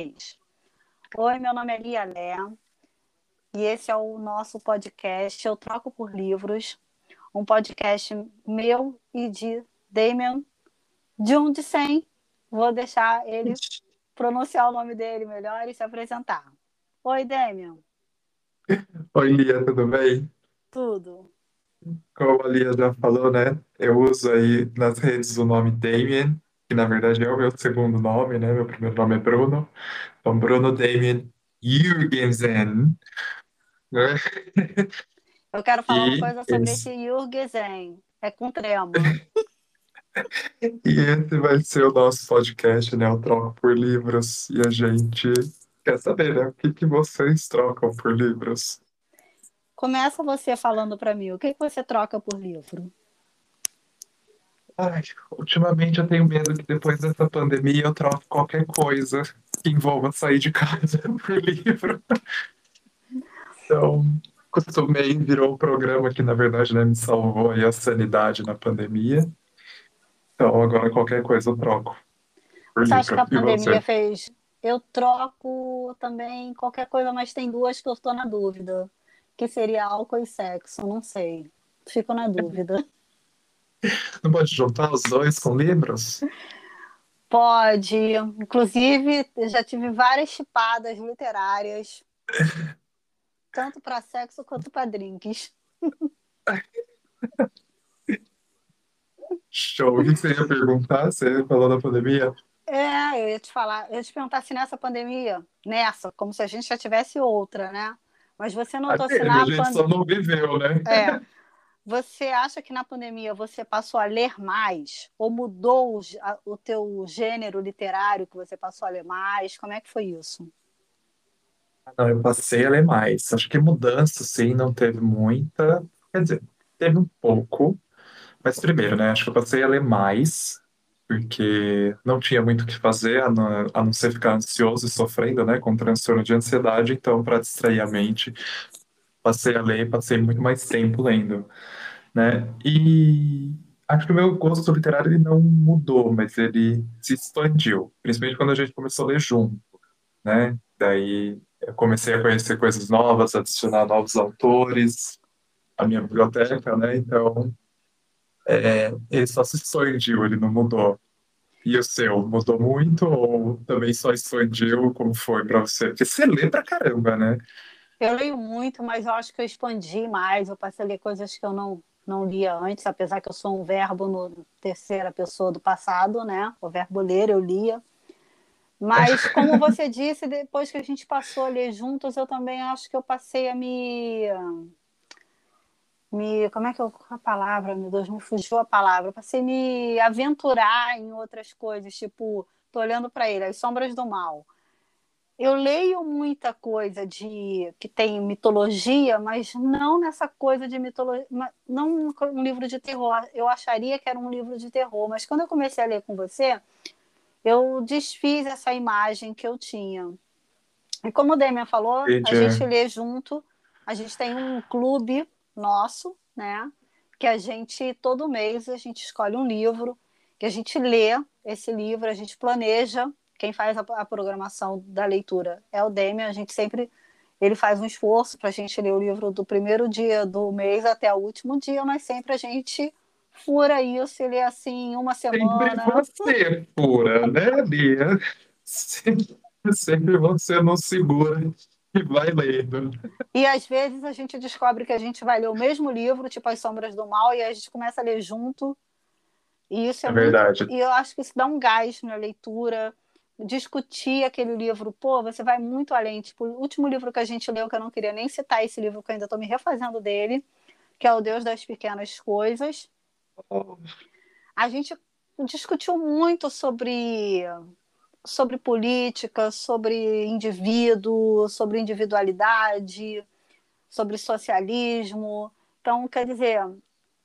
Oi, meu nome é Lia Lé e esse é o nosso podcast Eu Troco por Livros, um podcast meu e de Damien de um de cem. Vou deixar ele pronunciar o nome dele melhor e se apresentar. Oi, Damien. Oi, Lia, tudo bem? Tudo. Como a Lia já falou, né? Eu uso aí nas redes o nome Damien, que na verdade é o meu segundo nome, né? Meu primeiro nome é Bruno. Então, Bruno Damien Jürgensen, né? Eu quero falar uma E coisa sobre esse, esse Jürgensen. É com trema. e esse vai ser o nosso podcast, né? Eu troco por livros e a gente quer saber, né? O que que vocês trocam por livros? Começa você falando para mim, o que que você troca por livro? Ai, ultimamente eu tenho medo que depois dessa pandemia eu troque qualquer coisa que envolva sair de casa por livro. Então, costumei, virou um programa que, na verdade, né, me salvou aí a sanidade na pandemia. Então, agora qualquer coisa eu troco por Você acha que livro. a pandemia fez? Eu troco também qualquer coisa, mas tem duas que eu estou na dúvida, que seria álcool e sexo, não sei. Fico na dúvida. Não pode juntar os dois com livros? Pode, inclusive, eu já tive várias chipadas literárias, tanto para sexo quanto para drinks. Show. O que você ia perguntar? Você falou da pandemia? É, eu ia te falar, eu ia te perguntar se nessa pandemia, nessa, como se a gente já tivesse outra, né? Mas você Ah, notou se teve, na a gente só pandemia. não viveu, né? É, você acha que na pandemia você passou a ler mais? Ou mudou o, a- o teu gênero literário que você passou a ler mais? Como é que foi isso? Não, eu passei a ler mais. Acho que mudança, sim, não teve muita. Quer dizer, teve um pouco. Mas primeiro, né? Acho que eu passei a ler mais, porque não tinha muito o que fazer, a não, a não ser ficar ansioso e sofrendo, né? Com transtorno de ansiedade. Então, para distrair a mente, passei a ler, passei muito mais tempo lendo, né? E acho que o meu gosto literário ele não mudou, mas ele se expandiu, principalmente quando a gente começou a ler junto, né? Daí eu comecei a conhecer coisas novas, adicionar novos autores à minha biblioteca, né? Então, é, ele só se expandiu, ele não mudou. E o seu, mudou muito ou também só expandiu? Como foi para você? Porque você lê pra caramba, né? Eu leio muito, mas eu acho que eu expandi mais. Eu passei a ler coisas que eu não, não lia antes, apesar que eu sou um verbo no terceira pessoa do passado, né? O verbo ler eu lia. Mas, como você disse, depois que a gente passou a ler juntos, eu também acho que eu passei a me. me como é que eu. A palavra, meu Deus, me fugiu a palavra. Eu passei a me aventurar em outras coisas, tipo, tô olhando para ele, As Sombras do Mal. Eu leio muita coisa de que tem mitologia, mas não nessa coisa de mitologia, não um livro de terror. Eu acharia que era um livro de terror, mas quando eu comecei a ler com você, eu desfiz essa imagem que eu tinha. E como o Demian falou, a Entendi. gente lê junto, a gente tem um clube nosso, né? Que a gente, todo mês, a gente escolhe um livro, que a gente lê esse livro, a gente planeja. Quem faz a, a programação da leitura é o Demian, a gente sempre. Ele faz um esforço para a gente ler o livro do primeiro dia do mês até o último dia, mas sempre a gente fura isso, ele é assim, uma Sempre semana. você pura, né, Lia? Sempre, sempre você não segura e vai lendo. E às vezes a gente descobre que a gente vai ler o mesmo livro, tipo As Sombras do Mal, e a gente começa a ler junto. E isso é, É muito. verdade. E eu acho que isso dá um gás na leitura. Discutir aquele livro, pô, você vai muito além. Tipo, o último livro que a gente leu, que eu não queria nem citar esse livro, que eu ainda estou me refazendo dele, que é O Deus das Pequenas Coisas. A gente discutiu muito sobre sobre política, sobre indivíduo, sobre individualidade, sobre socialismo. Então, quer dizer,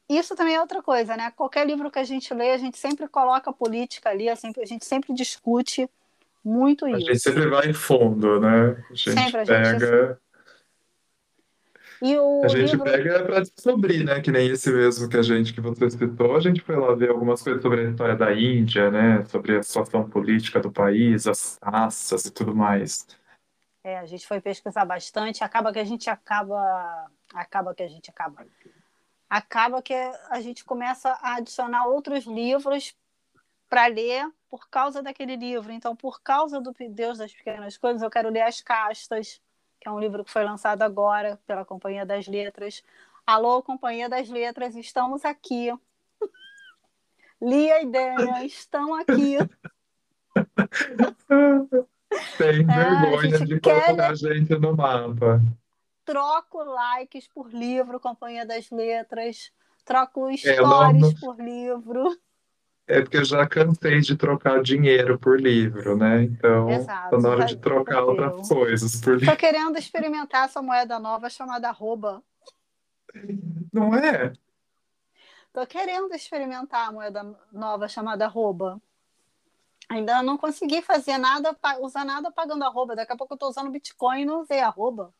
isso também é outra coisa, né? Qualquer livro que a gente lê, a gente sempre coloca política ali, a gente sempre discute muito A isso. gente sempre vai em fundo, né? A gente sempre a gente pega. E o A gente livro. pega para descobrir, né? Que nem esse mesmo que a gente, que você citou, a gente foi lá ver algumas coisas sobre a história da Índia, né? Sobre a situação política do país, as raças e tudo mais. É, a gente foi pesquisar bastante, acaba que a gente acaba. Acaba que a gente acaba. Acaba que a gente começa a adicionar outros livros para ler por causa daquele livro. Então, por causa do Deus das Pequenas Coisas, eu quero ler As Castas, que é um livro que foi lançado agora pela Companhia das Letras. Alô, Companhia das Letras, estamos aqui. Lia e Dênia estão aqui. Tem É, vergonha gente de colocar a gente no mapa. Troco likes por livro, Companhia das Letras. Troco É, stories não, não- por livro. É porque eu já cansei de trocar dinheiro por livro, né? Então, Exato, tá na hora de trocar outras coisas por livro. Tô querendo experimentar essa moeda nova chamada arroba. Não é? Tô querendo experimentar a moeda nova chamada arroba. Ainda não consegui fazer nada, usar nada pagando arroba. Daqui a pouco eu tô usando Bitcoin e não usei arroba.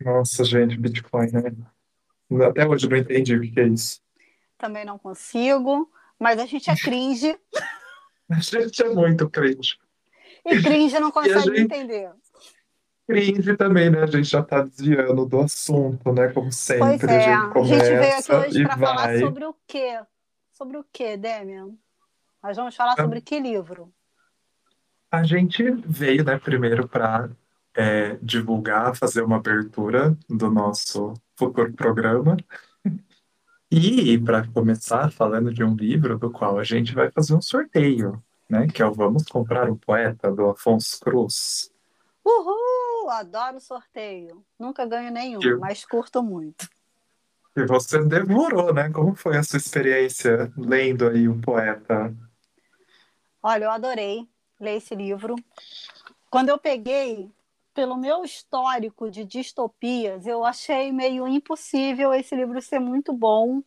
Nossa, gente, Bitcoin, né? Até hoje eu não entendi o que é isso. Também não consigo. Mas a gente é cringe. A gente é muito crente. E cringe não consegue gente- entender. Cringe também, né? A gente já tá desviando do assunto, né? Como Pois sempre, é. a gente A gente veio aqui começa hoje para falar sobre o quê? Sobre o quê, Demian? Nós vamos falar Ah. sobre que livro? A gente veio, né, primeiro para divulgar, fazer uma abertura do nosso futuro programa. E para começar falando de um livro do qual a gente vai fazer um sorteio, né? Que é o Vamos Comprar um Poeta, do Afonso Cruz. Uhul! Adoro sorteio. Nunca ganho nenhum, Eu- mas curto muito. E você devorou, né? Como foi a sua experiência lendo aí o poeta? Olha, eu adorei ler esse livro. Quando eu peguei, pelo meu histórico de distopias, eu achei meio impossível esse livro ser muito bom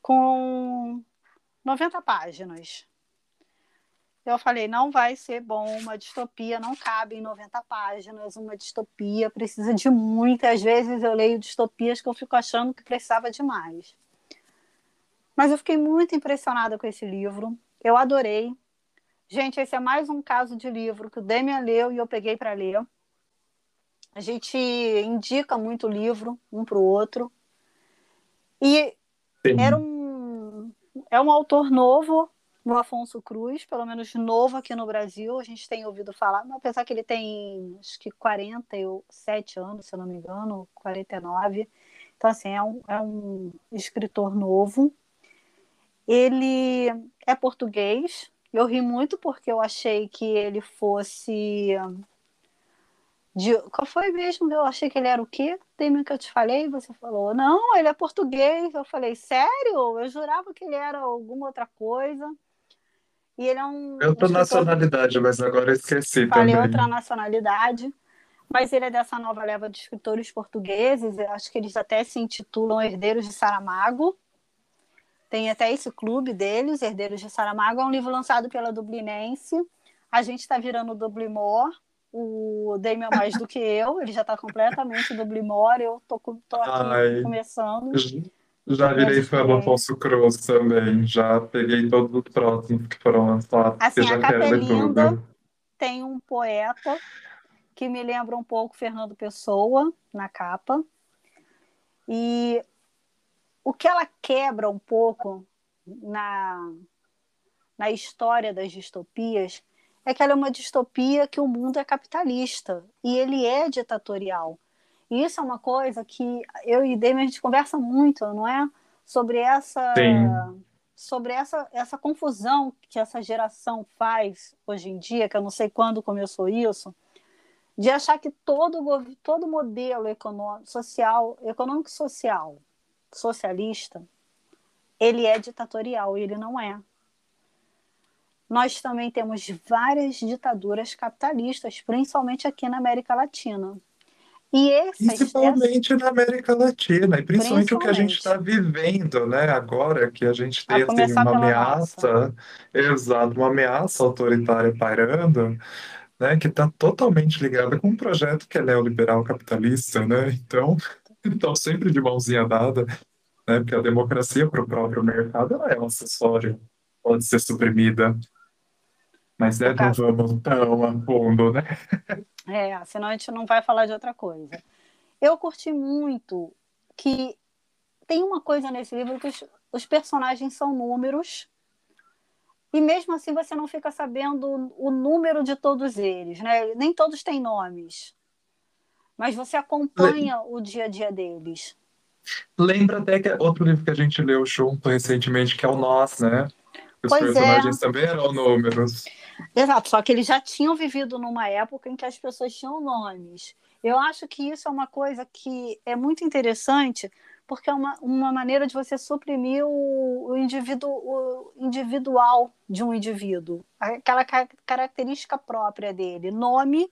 com 90 páginas. Eu falei, não vai ser bom, uma distopia não cabe em 90 páginas, uma distopia precisa de muito. Às vezes eu leio distopias que eu fico achando que precisava de mais. Mas eu fiquei muito impressionada com esse livro. Eu adorei. Gente, esse é mais um caso de livro que o Demian leu e eu peguei para ler. A gente indica muito livro um para o outro. E Sim. era um, é um autor novo, o Afonso Cruz, pelo menos novo aqui no Brasil. A gente tem ouvido falar, apesar que ele tem acho que 47 anos, se eu não me engano, 49. Então, assim, é um, é um escritor novo. Ele é português. Eu ri muito porque eu achei que ele fosse. De... Qual foi mesmo? Eu achei que ele era o quê? Tem que eu te falei? Você falou, não, ele é português. Eu falei, sério? Eu jurava que ele era alguma outra coisa. E ele é um. Outra um escritor- nacionalidade, mas agora eu esqueci Falei também. outra nacionalidade. Mas ele é dessa nova leva de escritores portugueses. Eu acho que eles até se intitulam Herdeiros de Saramago. Tem até esse clube deles, Herdeiros de Saramago. É um livro lançado pela Dublinense. A gente está virando Dublimor. O Damian mais do que eu. Ele já está completamente Dublimor. Eu tô, tô aqui Ai. começando. Já virei fã do. Afonso Cruz também. Já peguei todos os próximos que foram lançados, Assim, que já a quero é tem um poeta que me lembra um pouco Fernando Pessoa na capa. E o que ela quebra um pouco na, na história das distopias é que ela é uma distopia que o mundo é capitalista e ele é ditatorial. E isso é uma coisa que eu e Demi a gente conversa muito, não é? Sobre essa Sim. sobre essa, essa confusão que essa geração faz hoje em dia, que eu não sei quando começou isso, de achar que todo, todo modelo econômico, social, econômico social, socialista, ele é ditatorial, e ele não é. Nós também temos várias ditaduras capitalistas, principalmente aqui na América Latina. E essas, Principalmente na América Latina, e principalmente o que a gente está Principalmente. vivendo, né? Agora que a gente A tem assim, começar uma ameaça, exato, uma ameaça autoritária pairando, né? Que está totalmente ligada com um projeto que é neoliberal capitalista, né? Então, estão sempre de mãozinha dada, né? Porque a democracia para o próprio mercado ela é um acessório, pode ser suprimida. Mas né, não vamos tão a fundo, né? É, senão a gente não vai falar de outra coisa. Eu curti muito que tem uma coisa nesse livro que os, os personagens são números e mesmo assim você não fica sabendo o número de todos eles, né? Nem todos têm nomes, mas você acompanha Le... o dia a dia deles. Lembra até que é outro livro que a gente leu junto recentemente, que é o Nós, né? Os pois é. personagens é. também eram números. Exato, só que eles já tinham vivido numa época em que as pessoas tinham nomes. Eu acho que isso é uma coisa que é muito interessante, porque é uma, uma maneira de você suprimir o, o, indivíduo, o individual de um indivíduo, aquela característica própria dele, nome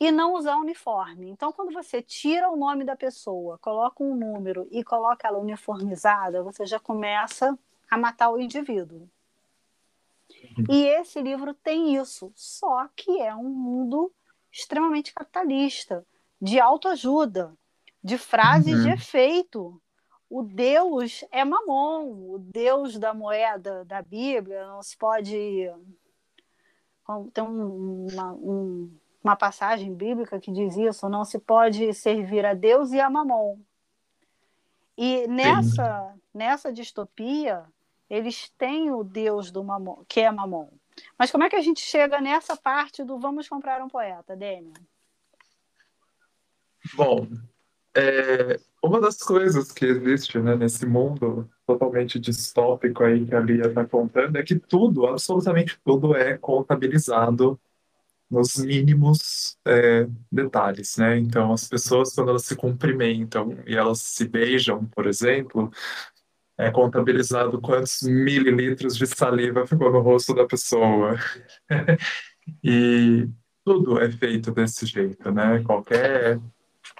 e não usar uniforme. Então, quando você tira o nome da pessoa, coloca um número e coloca ela uniformizada, você já começa a matar o indivíduo. Uhum. E esse livro tem isso, só que é um mundo extremamente capitalista, de autoajuda, de frases uhum. de efeito. O Deus é mamon, o Deus da moeda da Bíblia não se pode. Tem uma, um, uma passagem bíblica que diz isso: não se pode servir a Deus e a mamon. E nessa, nessa distopia, eles têm o Deus do mamon, que é mamon. Mas como é que a gente chega nessa parte do vamos comprar um poeta, Daniel? Bom, é, uma das coisas que existe né, nesse mundo totalmente distópico aí que a Lia está contando é que tudo, absolutamente tudo, é contabilizado nos mínimos é, detalhes, né? Então, as pessoas, quando elas se cumprimentam e elas se beijam, por exemplo, é contabilizado quantos mililitros de saliva ficou no rosto da pessoa. e tudo é feito desse jeito, né? Qualquer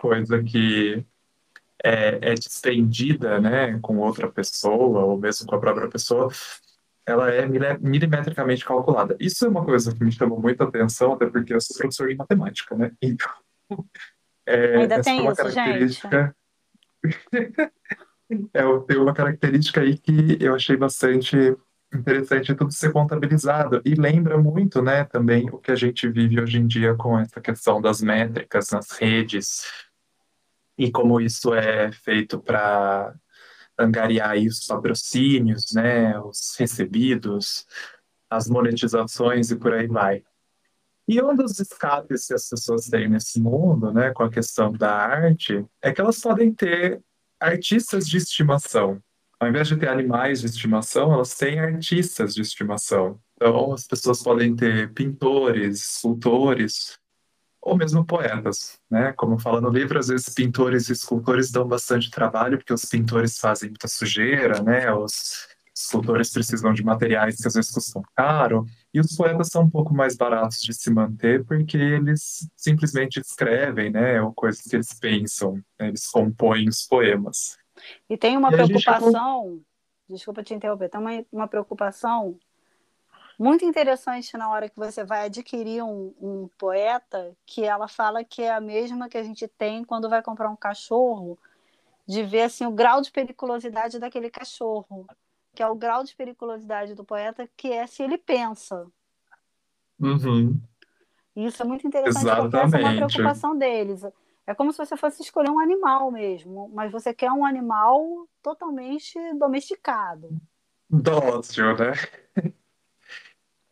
coisa que é, é distendida, né, com outra pessoa ou mesmo com a própria pessoa, ela é milimetricamente calculada. Isso é uma coisa que me chamou muita atenção, até porque eu sou professor de matemática, né? Então, é, Ainda tem é isso, gente. é, tem uma característica aí que eu achei bastante interessante tudo ser contabilizado e lembra muito, né, também o que a gente vive hoje em dia com essa questão das métricas nas redes e como isso é feito para angariar os patrocínios, né, os recebidos, as monetizações e por aí vai. E um dos escapes que as pessoas têm nesse mundo, né, com a questão da arte, é que elas podem ter artistas de estimação. Ao invés de ter animais de estimação, elas têm artistas de estimação. Então, as pessoas podem ter pintores, escultores, ou mesmo poetas, né? Como fala no livro, às vezes pintores e escultores dão bastante trabalho, porque os pintores fazem muita sujeira, né? Os escultores precisam de materiais que às vezes custam caro, e os poetas são um pouco mais baratos de se manter, porque eles simplesmente escrevem, né? Ou coisas que eles pensam, né? eles compõem os poemas. E tem uma e preocupação, gente... desculpa te interromper, tem uma, uma preocupação muito interessante na hora que você vai adquirir um, um, poeta, que ela fala que é a mesma que a gente tem quando vai comprar um cachorro, de ver assim o grau de periculosidade daquele cachorro, que é o grau de periculosidade do poeta, que é se ele pensa. Uhum. Isso é muito interessante, Exatamente. porque essa é uma preocupação deles. É como se você fosse escolher um animal mesmo, mas você quer um animal totalmente domesticado. Dócil, né?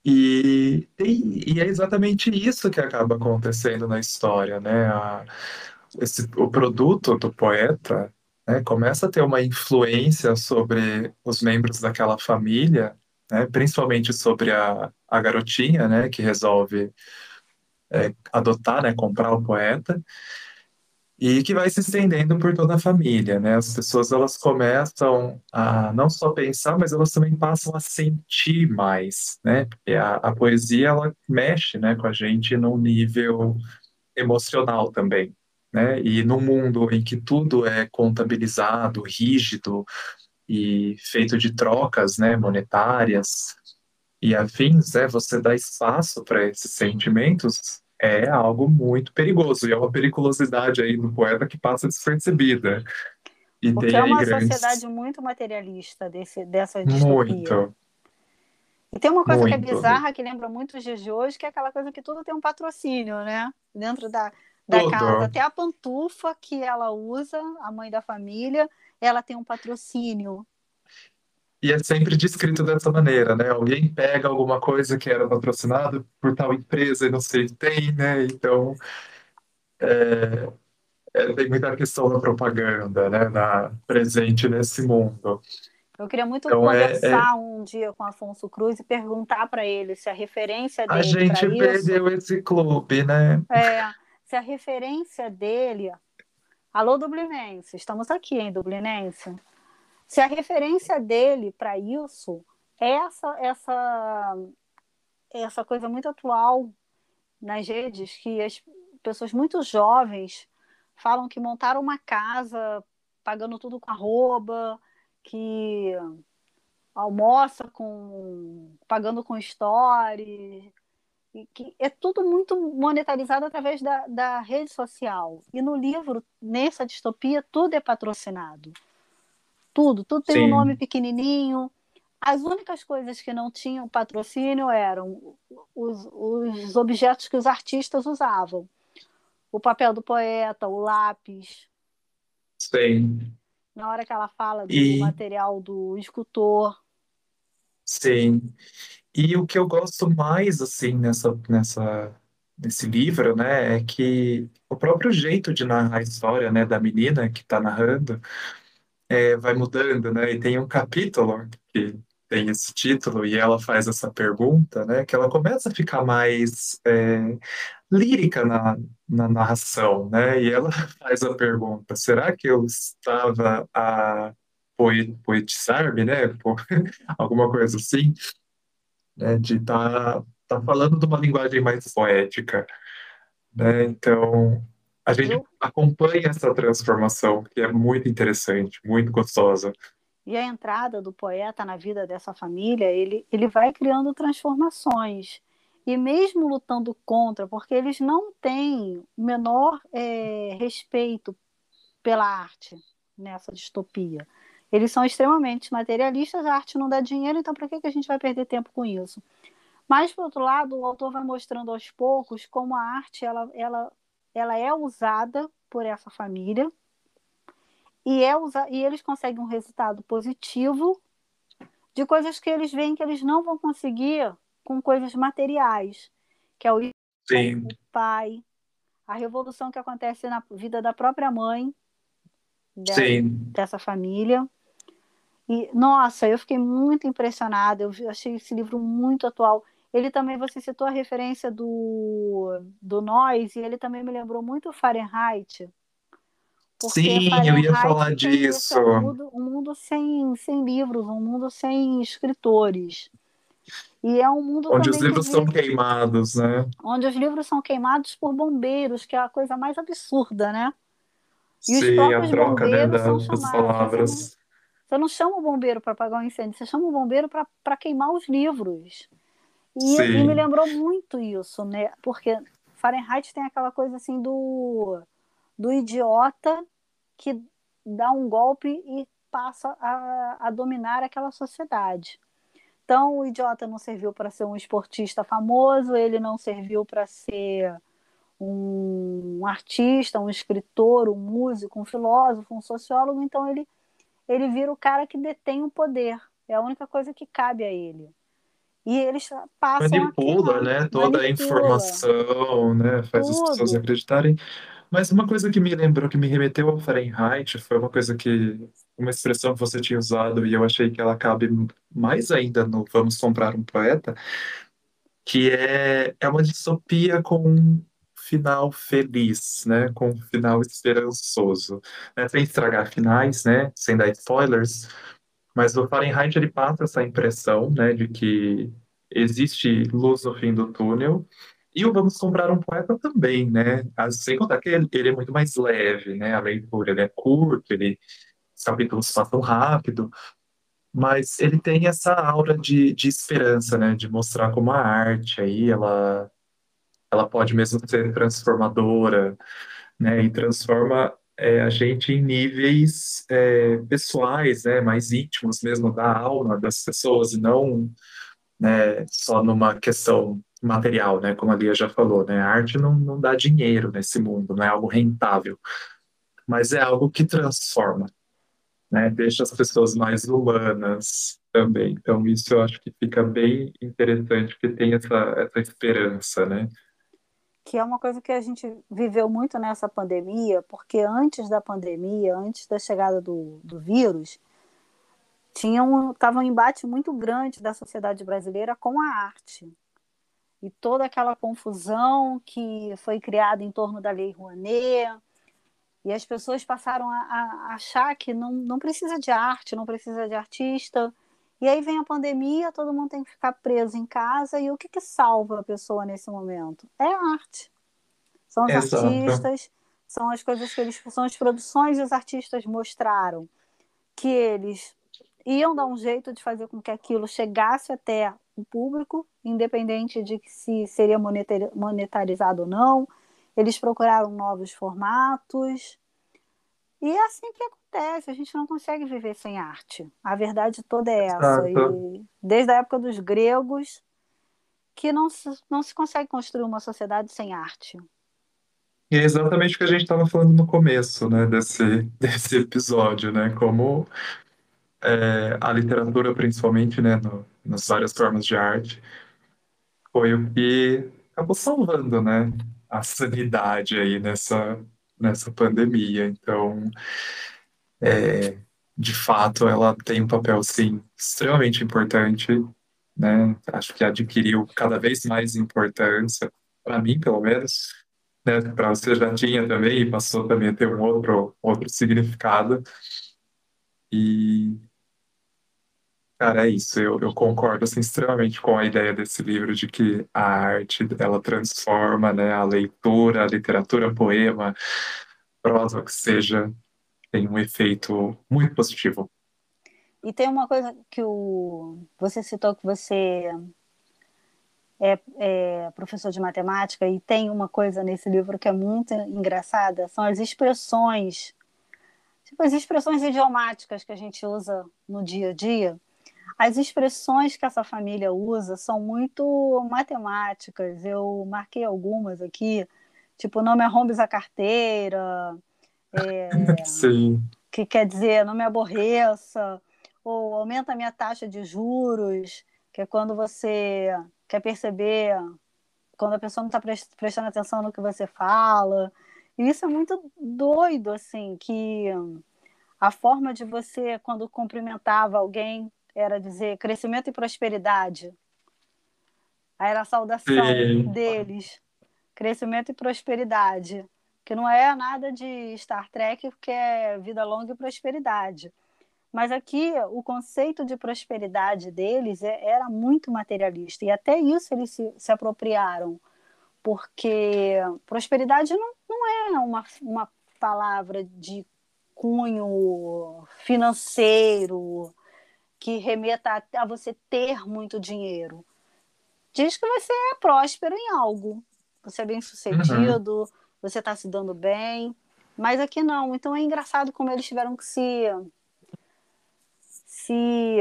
E, e, e, é exatamente isso que acaba acontecendo na história, né? A, esse, o produto do poeta né, começa a ter uma influência sobre os membros daquela família, né, principalmente sobre a, a garotinha, né, que resolve é, adotar, né, comprar o poeta e que vai se estendendo por toda a família, né? As pessoas elas começam a não só pensar, mas elas também passam a sentir mais, né? Porque a, a poesia ela mexe, né, com a gente num nível emocional também, né? E num mundo em que tudo é contabilizado, rígido e feito de trocas, né, monetárias e afins, né? Você dá espaço para esses sentimentos é algo muito perigoso, e é uma periculosidade aí do poeta que passa despercebida. E Porque tem é uma grandes... sociedade muito materialista desse, dessa distopia. Muito, E tem uma coisa que é muito. bizarra, que lembra muito os dias de hoje, que é aquela coisa que tudo tem um patrocínio, né? Dentro da, da casa. Até a pantufa que ela usa, a mãe da família, ela tem um patrocínio. E é sempre descrito dessa maneira, né? Alguém pega alguma coisa que era patrocinado por tal empresa e não sei, tem, né? Então, é, tem muita questão da propaganda, né? Na, presente nesse mundo. Eu queria muito Então, é- conversar um dia com Afonso Cruz e perguntar para ele se a referência A dele gente para isso perdeu esse clube, né? é se a referência dele. Alô, Dublinense, estamos aqui, hein, Dublinense? Se a referência dele para isso é essa, essa, essa coisa muito atual nas redes, que as pessoas muito jovens falam que montaram uma casa pagando tudo com arroba, que almoça com pagando com story, e que é tudo muito monetarizado através da, da rede social. E no livro, nessa distopia, tudo é patrocinado. Tudo, tudo tem um Sim. nome pequenininho. As únicas coisas que não tinham patrocínio eram os, os objetos que os artistas usavam. O papel do poeta, o lápis. Sim, Na hora que ela fala do E- material do escultor. Sim. E o que eu gosto mais, assim, nessa, nessa, nesse livro, né, é que o próprio jeito de narrar a história, né, da menina que está narrando, é, vai mudando, né? E tem um capítulo que tem esse título e ela faz essa pergunta, né? Que ela começa a ficar mais é, lírica na, na narração, né? E ela faz a pergunta: será que eu estava a poetizar-me, né? Alguma coisa assim, né? De estar tá, tá falando de uma linguagem mais poética, né? Então a gente Eu- acompanha essa transformação, que é muito interessante, muito gostosa. E a entrada do poeta na vida dessa família, ele, ele vai criando transformações. E mesmo lutando contra, porque eles não têm o menor é, respeito pela arte nessa distopia. Eles são extremamente materialistas, a arte não dá dinheiro, então para que, que a gente vai perder tempo com isso? Mas, por outro lado, o autor vai mostrando aos poucos como a arte ela, ela, ela é usada por essa família e, é usa... e eles conseguem um resultado positivo de coisas que eles veem que eles não vão conseguir com coisas materiais, que é o Sim, pai, a revolução que acontece na vida da própria mãe dessa, dessa família. E, nossa, eu fiquei muito impressionada, eu achei esse livro muito atual. Ele também, você citou a referência do, do Nós, e ele também me lembrou muito Fahrenheit, sim, eu ia Fahrenheit falar disso. um mundo, um mundo sem, sem livros, um mundo sem escritores. E é um mundo Onde os também que livros são queimados, né? onde os livros são queimados por bombeiros, que é a coisa mais absurda, né? E os Sim, a troca, né, das chamados. palavras. Você não chama o bombeiro para apagar um incêndio, você chama o bombeiro para queimar os livros. E, e me lembrou muito isso, né? Porque Fahrenheit tem aquela coisa assim do, do idiota que dá um golpe e passa a, a dominar aquela sociedade. Então, o idiota não serviu para ser um esportista famoso, ele não serviu para ser um artista, um escritor, um músico, um filósofo, um sociólogo, então ele, ele vira o cara que detém o poder. É a única coisa que cabe a ele. E eles passam Manipula, a né, toda a informação, né, faz as Tudo. pessoas acreditarem. Mas uma coisa que me lembrou, que me remeteu ao Fahrenheit, foi uma coisa que, uma expressão que você tinha usado e eu achei que ela cabe mais ainda no Vamos Comprar um Poeta, que é, é uma distopia com final feliz, né, com um final esperançoso, né, sem estragar finais, né, sem dar spoilers, mas o Fahrenheit ele passa essa impressão, né, de que existe luz no fim do túnel. E o Vamos Comprar um Poeta também, né? Ah, Sem contar que ele, ele é muito mais leve, né? A leitura, ele é curto, ele, os capítulos passam rápido, mas ele tem essa aura de, de esperança, né? De mostrar como a arte aí, ela, ela pode mesmo ser transformadora, né? E transforma é, a gente em níveis é, pessoais, né? Mais íntimos mesmo da alma das pessoas, e não né, só numa questão material, né? Como a Lia já falou, né? A arte não, não dá dinheiro nesse mundo, não é algo rentável, mas é algo que transforma, né? Deixa as pessoas mais humanas também. Então isso eu acho que fica bem interessante, que tem essa, essa esperança, né? Que é uma coisa que a gente viveu muito nessa pandemia, porque antes da pandemia, antes da chegada do, do vírus, tinha um, tava um embate muito grande da sociedade brasileira com a arte. E toda aquela confusão que foi criada em torno da Lei Rouanet, e as pessoas passaram a, a achar que não, não precisa de arte, não precisa de artista. E aí vem a pandemia, todo mundo tem que ficar preso em casa. E o que, que salva a pessoa nesse momento? É a arte. São os Exato. artistas, são as coisas que eles. São as produções que os artistas mostraram que eles iam dar um jeito de fazer com que aquilo chegasse até o público, independente de se seria monetarizado ou não, eles procuraram novos formatos. E é assim que acontece, a gente não consegue viver sem arte. A verdade toda é essa. E desde a época dos gregos, que não se, não se consegue construir uma sociedade sem arte. E é exatamente o que a gente estava falando no começo, né, desse, desse episódio, né, como é, a literatura, principalmente, né, no, nas várias formas de arte, foi o que acabou salvando, né, a sanidade aí nessa, nessa pandemia. Então, é, de fato, ela tem um papel, sim, extremamente importante, né? Acho que adquiriu cada vez mais importância, para mim, pelo menos, né? Para você já tinha também e passou também a ter um outro, outro significado. E Cara, é isso. Eu, eu concordo assim, extremamente com a ideia desse livro de que a arte ela transforma, né, a leitura, a literatura, poema, prosa, que seja, tem um efeito muito positivo. E tem uma coisa que o você citou que você é, é, professor de matemática e tem uma coisa nesse livro que é muito engraçada, são as expressões, tipo as expressões idiomáticas que a gente usa no dia a dia as expressões que essa família usa são muito matemáticas. Eu marquei algumas aqui, tipo, não me arrombes a carteira, é, que quer dizer não me aborreça, ou aumenta a minha taxa de juros, que é quando você quer perceber, quando a pessoa não está prestando atenção no que você fala. E isso é muito doido, assim, que a forma de você, quando cumprimentava alguém, era dizer crescimento e prosperidade. Aí era a saudação Sim. deles, crescimento e prosperidade, que não é nada de Star Trek, que é vida longa e prosperidade. Mas aqui o conceito de prosperidade deles é, era muito materialista, e até isso eles se, se apropriaram, porque prosperidade não, não é uma, uma palavra de cunho financeiro, que remeta a, a você ter muito dinheiro. Diz que você é próspero em algo. Você é bem sucedido, uhum. você está se dando bem. Mas aqui não. Então é engraçado como eles tiveram que se, se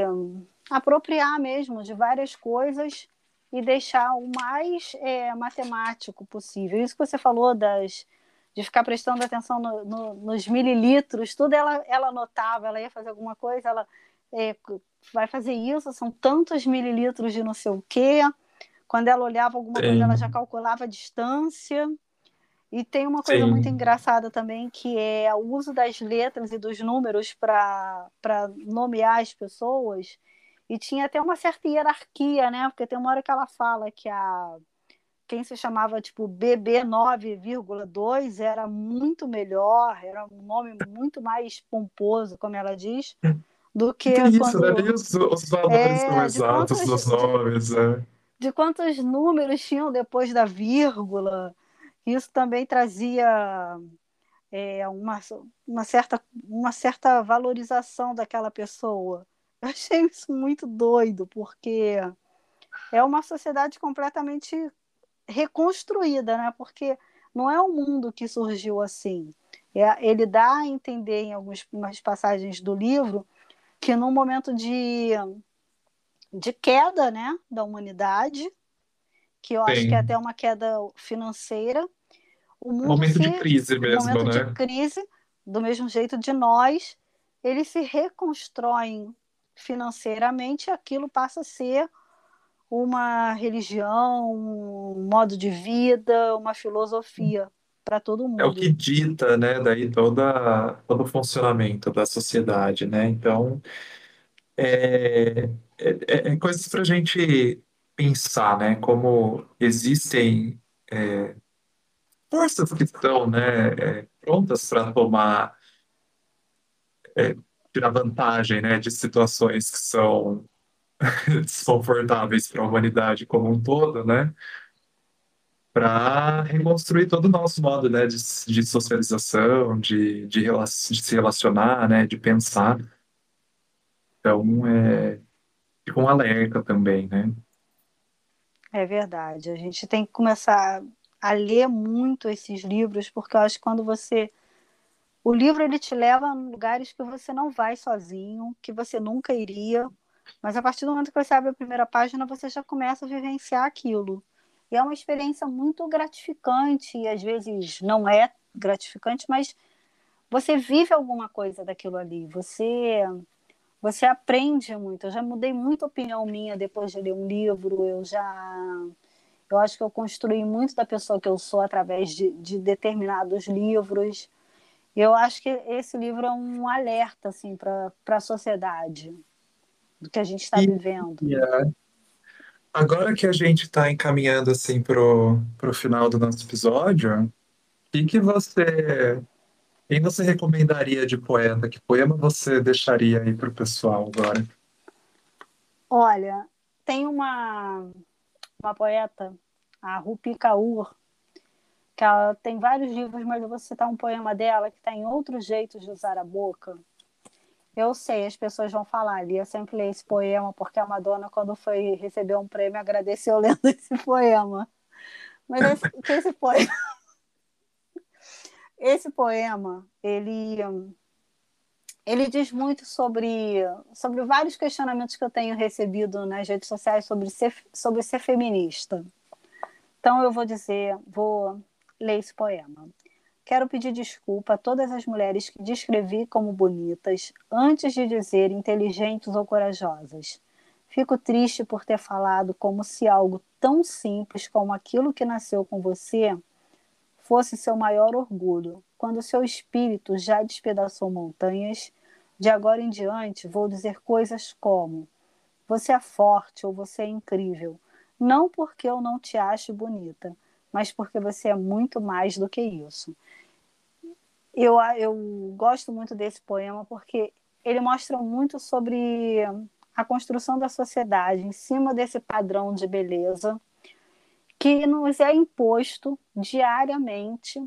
apropriar mesmo de várias coisas e deixar o mais é, matemático possível. Isso que você falou das de ficar prestando atenção no, no, nos mililitros, tudo ela, ela anotava, ela ia fazer alguma coisa, ela é, vai fazer isso, são tantos mililitros de não sei o quê. Quando ela olhava alguma Sim. coisa, ela já calculava a distância. E tem uma coisa Sim. muito engraçada também, que é o uso das letras e dos números para nomear as pessoas. E tinha até uma certa hierarquia, né? Porque tem uma hora que ela fala que a quem se chamava tipo BB 9,2 era muito melhor, era um nome muito mais pomposo, como ela diz, do que. Que isso, quando... né? Nem os, os valores é, são exatos quantos, dos nomes. É. De quantos números tinham depois da vírgula. Isso também trazia é, uma, uma, certa, uma certa valorização daquela pessoa. Eu achei isso muito doido, porque é uma sociedade completamente reconstruída, né? Porque não é um mundo que surgiu assim. É, ele dá a entender em algumas passagens do livro que num momento de, de queda né, da humanidade, que eu Sim. acho que é até uma queda financeira, o mundo momento se, de crise mesmo, momento né? de crise, do mesmo jeito de nós, eles se reconstroem financeiramente, aquilo passa a ser uma religião, um modo de vida, uma filosofia para todo mundo. É o que dita, né, daí toda, todo o funcionamento da sociedade, né? Então, é, é, é, é coisas para a gente pensar, né? Como existem é, forças que estão, né, é, prontas para tomar, é, tirar vantagem, né, de situações que são desconfortáveis para a humanidade como um todo, né? Para reconstruir todo o nosso modo, né, de, de socialização, de, de, de, se relacionar, né, de pensar. Então, é, fica um alerta também, né? É verdade. A gente tem que começar a ler muito esses livros, porque eu acho que quando você o livro ele te leva a lugares que você não vai sozinho, que você nunca iria, mas a partir do momento que você abre a primeira página, você já começa a vivenciar aquilo. E é uma experiência muito gratificante, e às vezes não é gratificante, mas você vive alguma coisa daquilo ali. Você você aprende muito. Eu já mudei muita opinião minha depois de ler um livro. Eu já eu acho que eu construí muito da pessoa que eu sou através de, de determinados livros. Eu acho que esse livro é um alerta assim para a sociedade do que a gente está vivendo. Yeah. Agora que a gente está encaminhando assim pro, pro final do nosso episódio, o que, você. Quem você recomendaria de poeta? Que poema você deixaria aí para o pessoal agora? Olha, tem uma, uma poeta, a Rupi Kaur, que ela tem vários livros, mas eu vou citar um poema dela que está em Outros Jeitos de Usar a Boca, eu sei, as pessoas vão falar ali. Eu sempre leio esse poema porque a Madonna, quando foi receber um prêmio, agradeceu lendo esse poema. Mas esse, que esse poema. Esse poema, ele, ele diz muito sobre, sobre vários questionamentos que eu tenho recebido nas redes sociais sobre ser, sobre ser feminista. Então eu vou dizer, vou ler esse poema. Quero pedir desculpa a todas as mulheres que descrevi como bonitas antes de dizer inteligentes ou corajosas. Fico triste por ter falado como se algo tão simples como aquilo que nasceu com você fosse seu maior orgulho, quando seu espírito já despedaçou montanhas. De agora em diante, vou dizer coisas como: Você é forte ou você é incrível, não porque eu não te ache bonita, mas porque você é muito mais do que isso. Eu, eu gosto muito desse poema porque ele mostra muito sobre a construção da sociedade em cima desse padrão de beleza que nos é imposto diariamente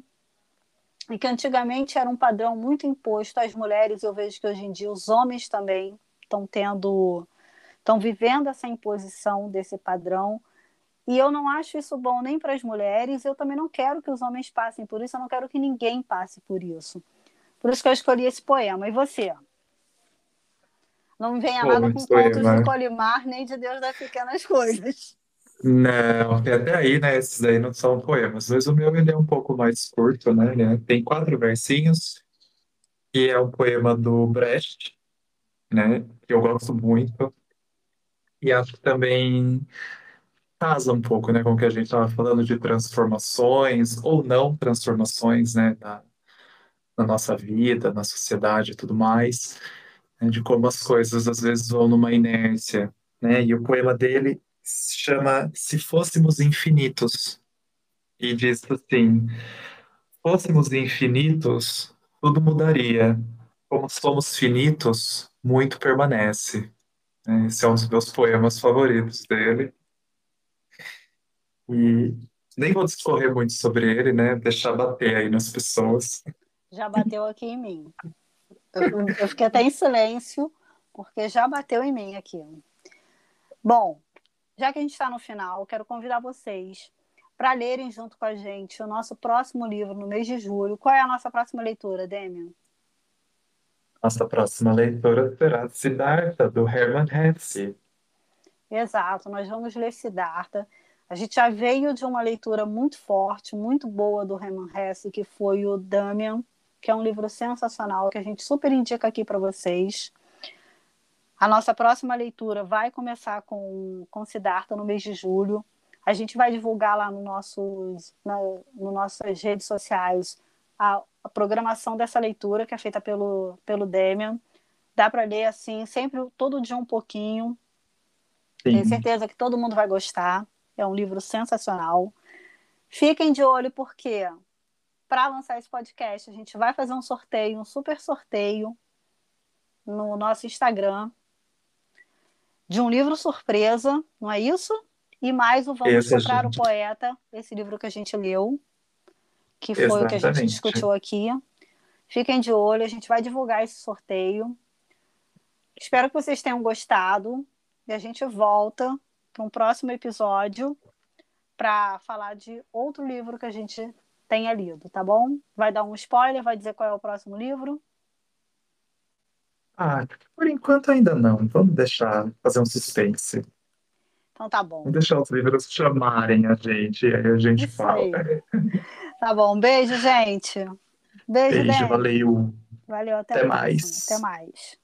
e que antigamente era um padrão muito imposto às mulheres. Eu vejo que hoje em dia os homens também estão tendo, estão vivendo essa imposição desse padrão e eu não acho isso bom nem para as mulheres, eu também não quero que os homens passem por isso, eu não quero que ninguém passe por isso. Por isso que eu escolhi esse poema. E você? Não me venha Pô, nada com contos de Colimar, nem de Deus das Pequenas Coisas. Não, até aí, né? Esses daí não são poemas. Mas o meu ele é um pouco mais curto, né? Ele tem quatro versinhos. E é um poema do Brecht, né? Que eu gosto muito. E acho que também casa um pouco, né, com o que a gente estava falando de transformações ou não transformações, né, na, na nossa vida, na sociedade e tudo mais, né, de como as coisas às vezes vão numa inércia, né, e o poema dele se chama Se Fôssemos Infinitos, e diz assim, fôssemos infinitos, tudo mudaria, como somos finitos, muito permanece. Esse é um dos meus poemas favoritos dele. E nem vou discorrer muito sobre ele, né? Deixar bater aí nas pessoas. Já bateu aqui em mim. Eu, eu fiquei até em silêncio, porque já bateu em mim aqui. Bom, já que a gente está no final, quero convidar vocês para lerem junto com a gente o nosso próximo livro no mês de julho. Qual é a nossa próxima leitura, Demian? Nossa próxima leitura será Siddhartha, do Hermann Hesse. Exato, nós vamos ler Siddhartha. A gente já veio de uma leitura muito forte, muito boa do Hermann Hesse, que foi o Damian, que é um livro sensacional que a gente super indica aqui para vocês. A nossa próxima leitura vai começar com, com Siddhartha no mês de julho. A gente vai divulgar lá no nossos, na, no nossas redes sociais a, a, programação dessa leitura, que é feita pelo, pelo Demian. Dá para ler assim, sempre todo dia um pouquinho. Sim. Tenho certeza que todo mundo vai gostar. É um livro sensacional. Fiquem de olho, porque para lançar esse podcast, a gente vai fazer um sorteio, um super sorteio no nosso Instagram de um livro surpresa, não é isso? E mais o Vamos Comprar gente... o Poeta, esse livro que a gente leu, que foi Exatamente. o que a gente discutiu aqui. Fiquem de olho, a gente vai divulgar esse sorteio. Espero que vocês tenham gostado. E a gente volta para um próximo episódio para falar de outro livro que a gente tenha lido, tá bom? Vai dar um spoiler, vai dizer qual é o próximo livro? Ah, por enquanto ainda não. Vamos deixar fazer um suspense. Então tá bom. Vamos deixar os livros chamarem a gente, aí a gente Isso fala. Aí. Tá bom, beijo, gente. Beijo, Beijo, valeu. Valeu, até, até mais. Até mais.